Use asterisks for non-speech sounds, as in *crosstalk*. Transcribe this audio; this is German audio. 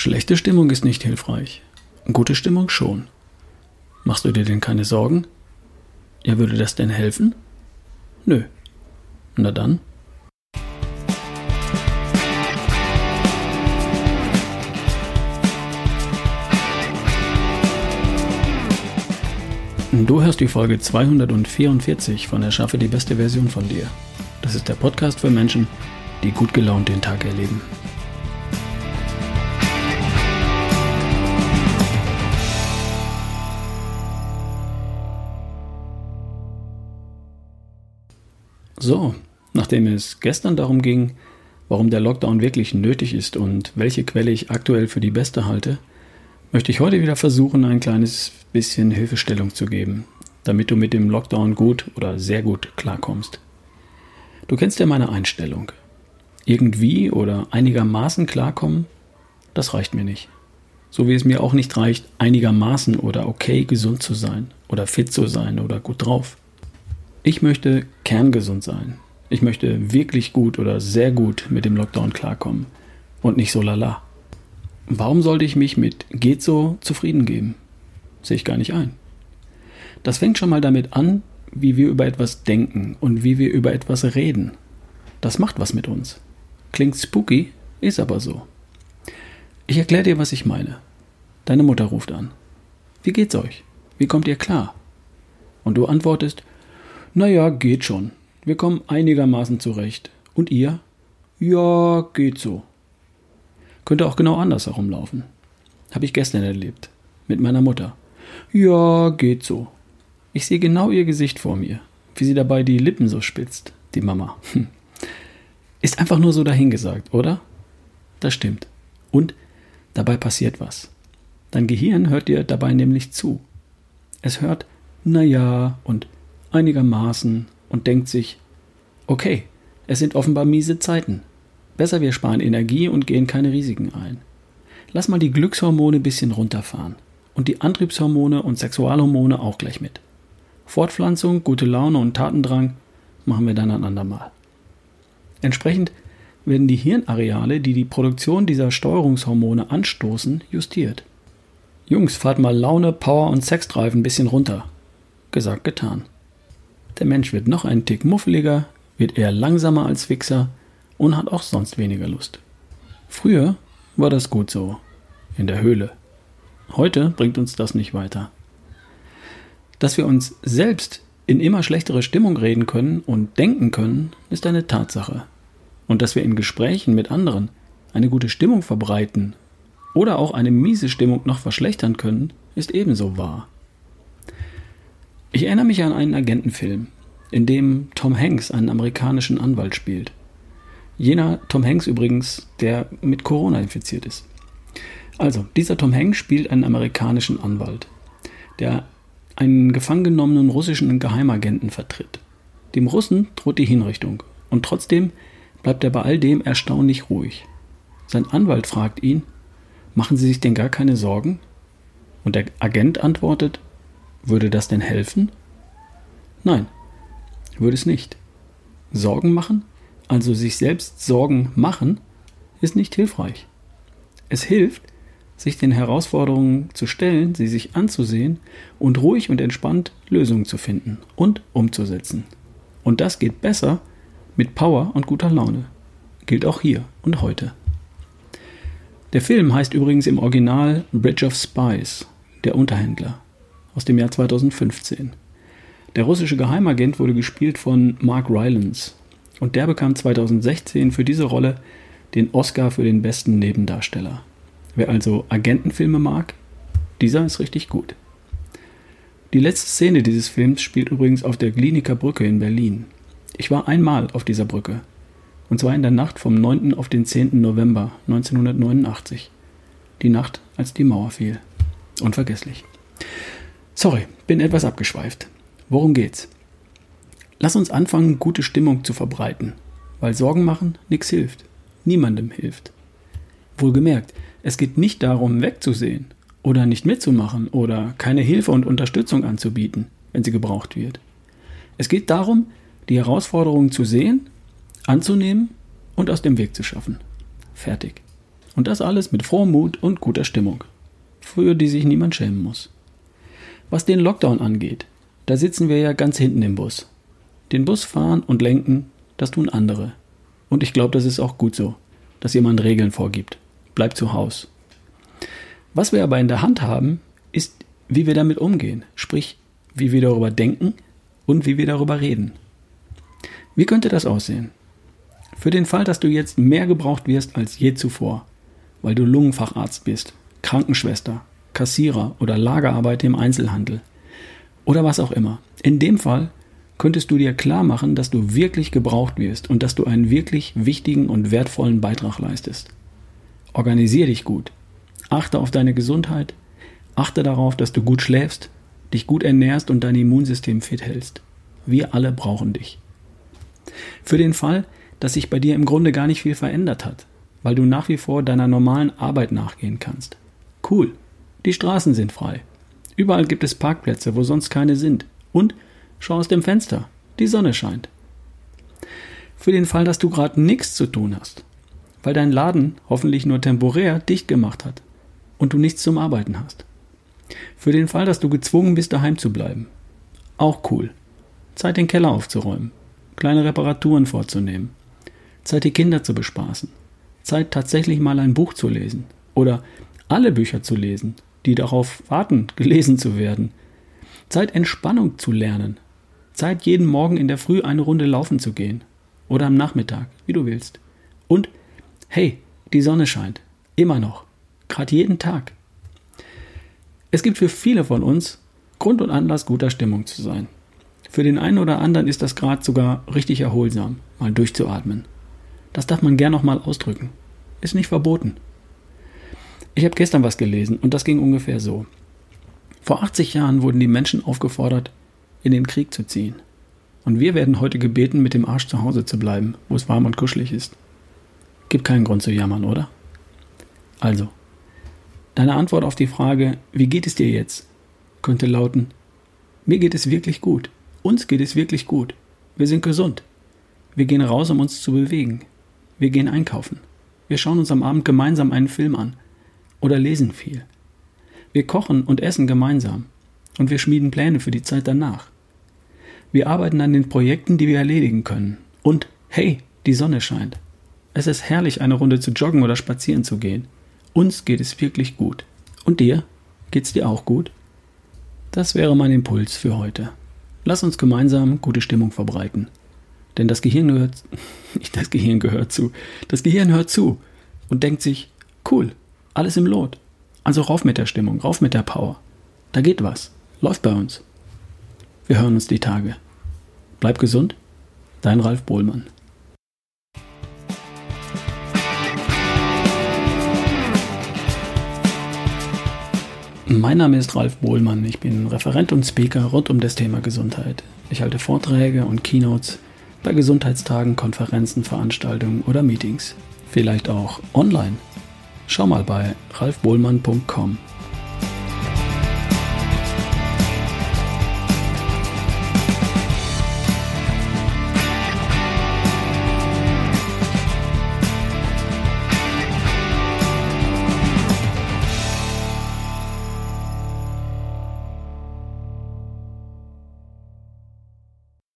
Schlechte Stimmung ist nicht hilfreich. Gute Stimmung schon. Machst du dir denn keine Sorgen? Ja, würde das denn helfen? Nö. Na dann. Du hörst die Folge 244 von Erschaffe die beste Version von dir. Das ist der Podcast für Menschen, die gut gelaunt den Tag erleben. So, nachdem es gestern darum ging, warum der Lockdown wirklich nötig ist und welche Quelle ich aktuell für die beste halte, möchte ich heute wieder versuchen, ein kleines bisschen Hilfestellung zu geben, damit du mit dem Lockdown gut oder sehr gut klarkommst. Du kennst ja meine Einstellung. Irgendwie oder einigermaßen klarkommen, das reicht mir nicht. So wie es mir auch nicht reicht, einigermaßen oder okay gesund zu sein oder fit zu sein oder gut drauf. Ich möchte kerngesund sein. Ich möchte wirklich gut oder sehr gut mit dem Lockdown klarkommen und nicht so lala. Warum sollte ich mich mit geht so zufrieden geben? Sehe ich gar nicht ein. Das fängt schon mal damit an, wie wir über etwas denken und wie wir über etwas reden. Das macht was mit uns. Klingt spooky, ist aber so. Ich erkläre dir, was ich meine. Deine Mutter ruft an. Wie geht's euch? Wie kommt ihr klar? Und du antwortest, naja, geht schon. Wir kommen einigermaßen zurecht. Und ihr? Ja, geht so. Könnte auch genau anders herumlaufen. Habe ich gestern erlebt. Mit meiner Mutter. Ja, geht so. Ich sehe genau ihr Gesicht vor mir, wie sie dabei die Lippen so spitzt, die Mama. Hm. Ist einfach nur so dahingesagt, oder? Das stimmt. Und dabei passiert was. Dein Gehirn hört dir dabei nämlich zu. Es hört, naja, und einigermaßen und denkt sich, okay, es sind offenbar miese Zeiten. Besser wir sparen Energie und gehen keine Risiken ein. Lass mal die Glückshormone ein bisschen runterfahren und die Antriebshormone und Sexualhormone auch gleich mit. Fortpflanzung, gute Laune und Tatendrang machen wir dann ein andermal. Entsprechend werden die Hirnareale, die die Produktion dieser Steuerungshormone anstoßen, justiert. Jungs, fahrt mal Laune, Power und Sexdrive ein bisschen runter. Gesagt, getan. Der Mensch wird noch einen Tick muffeliger, wird eher langsamer als Fixer und hat auch sonst weniger Lust. Früher war das gut so, in der Höhle. Heute bringt uns das nicht weiter. Dass wir uns selbst in immer schlechtere Stimmung reden können und denken können, ist eine Tatsache. Und dass wir in Gesprächen mit anderen eine gute Stimmung verbreiten oder auch eine miese Stimmung noch verschlechtern können, ist ebenso wahr. Ich erinnere mich an einen Agentenfilm, in dem Tom Hanks einen amerikanischen Anwalt spielt. Jener Tom Hanks übrigens, der mit Corona infiziert ist. Also, dieser Tom Hanks spielt einen amerikanischen Anwalt, der einen gefangen genommenen russischen Geheimagenten vertritt. Dem Russen droht die Hinrichtung und trotzdem bleibt er bei all dem erstaunlich ruhig. Sein Anwalt fragt ihn, machen Sie sich denn gar keine Sorgen? Und der Agent antwortet, würde das denn helfen? Nein, würde es nicht. Sorgen machen, also sich selbst Sorgen machen, ist nicht hilfreich. Es hilft, sich den Herausforderungen zu stellen, sie sich anzusehen und ruhig und entspannt Lösungen zu finden und umzusetzen. Und das geht besser mit Power und guter Laune. Gilt auch hier und heute. Der Film heißt übrigens im Original Bridge of Spies, der Unterhändler aus dem Jahr 2015. Der russische Geheimagent wurde gespielt von Mark Rylance und der bekam 2016 für diese Rolle den Oscar für den besten Nebendarsteller. Wer also Agentenfilme mag, dieser ist richtig gut. Die letzte Szene dieses Films spielt übrigens auf der Gliniker Brücke in Berlin. Ich war einmal auf dieser Brücke. Und zwar in der Nacht vom 9. auf den 10. November 1989. Die Nacht, als die Mauer fiel. Unvergesslich. Sorry, bin etwas abgeschweift. Worum geht's? Lass uns anfangen, gute Stimmung zu verbreiten, weil Sorgen machen nichts hilft. Niemandem hilft. Wohlgemerkt, es geht nicht darum, wegzusehen oder nicht mitzumachen oder keine Hilfe und Unterstützung anzubieten, wenn sie gebraucht wird. Es geht darum, die Herausforderungen zu sehen, anzunehmen und aus dem Weg zu schaffen. Fertig. Und das alles mit frohem Mut und guter Stimmung, für die sich niemand schämen muss. Was den Lockdown angeht, da sitzen wir ja ganz hinten im Bus. Den Bus fahren und lenken, das tun andere. Und ich glaube, das ist auch gut so, dass jemand Regeln vorgibt. Bleib zu Haus. Was wir aber in der Hand haben, ist, wie wir damit umgehen, sprich, wie wir darüber denken und wie wir darüber reden. Wie könnte das aussehen? Für den Fall, dass du jetzt mehr gebraucht wirst als je zuvor, weil du Lungenfacharzt bist, Krankenschwester, Kassierer oder Lagerarbeiter im Einzelhandel oder was auch immer. In dem Fall könntest du dir klar machen, dass du wirklich gebraucht wirst und dass du einen wirklich wichtigen und wertvollen Beitrag leistest. Organisier dich gut. Achte auf deine Gesundheit. Achte darauf, dass du gut schläfst, dich gut ernährst und dein Immunsystem fit hältst. Wir alle brauchen dich. Für den Fall, dass sich bei dir im Grunde gar nicht viel verändert hat, weil du nach wie vor deiner normalen Arbeit nachgehen kannst. Cool. Die Straßen sind frei. Überall gibt es Parkplätze, wo sonst keine sind. Und schau aus dem Fenster. Die Sonne scheint. Für den Fall, dass du gerade nichts zu tun hast, weil dein Laden hoffentlich nur temporär dicht gemacht hat und du nichts zum Arbeiten hast. Für den Fall, dass du gezwungen bist, daheim zu bleiben. Auch cool. Zeit, den Keller aufzuräumen, kleine Reparaturen vorzunehmen, Zeit, die Kinder zu bespaßen, Zeit, tatsächlich mal ein Buch zu lesen oder alle Bücher zu lesen, die darauf warten, gelesen zu werden, Zeit, Entspannung zu lernen, Zeit, jeden Morgen in der Früh eine Runde laufen zu gehen oder am Nachmittag, wie du willst. Und hey, die Sonne scheint, immer noch, gerade jeden Tag. Es gibt für viele von uns Grund und Anlass, guter Stimmung zu sein. Für den einen oder anderen ist das gerade sogar richtig erholsam, mal durchzuatmen. Das darf man gern noch mal ausdrücken. Ist nicht verboten. Ich habe gestern was gelesen und das ging ungefähr so. Vor 80 Jahren wurden die Menschen aufgefordert, in den Krieg zu ziehen. Und wir werden heute gebeten, mit dem Arsch zu Hause zu bleiben, wo es warm und kuschelig ist. Gibt keinen Grund zu jammern, oder? Also, deine Antwort auf die Frage, wie geht es dir jetzt, könnte lauten, mir geht es wirklich gut. Uns geht es wirklich gut. Wir sind gesund. Wir gehen raus, um uns zu bewegen. Wir gehen einkaufen. Wir schauen uns am Abend gemeinsam einen Film an. Oder lesen viel. Wir kochen und essen gemeinsam. Und wir schmieden Pläne für die Zeit danach. Wir arbeiten an den Projekten, die wir erledigen können. Und hey, die Sonne scheint. Es ist herrlich, eine Runde zu joggen oder spazieren zu gehen. Uns geht es wirklich gut. Und dir? Geht's dir auch gut? Das wäre mein Impuls für heute. Lass uns gemeinsam gute Stimmung verbreiten. Denn das Gehirn gehört, nicht *laughs* das Gehirn gehört zu, das Gehirn hört zu und denkt sich, cool, alles im Lot. Also rauf mit der Stimmung, rauf mit der Power. Da geht was. Läuft bei uns. Wir hören uns die Tage. Bleib gesund. Dein Ralf Bohlmann. Mein Name ist Ralf Bohlmann. Ich bin Referent und Speaker rund um das Thema Gesundheit. Ich halte Vorträge und Keynotes bei Gesundheitstagen, Konferenzen, Veranstaltungen oder Meetings. Vielleicht auch online. Schau mal bei ralfbohlmann.com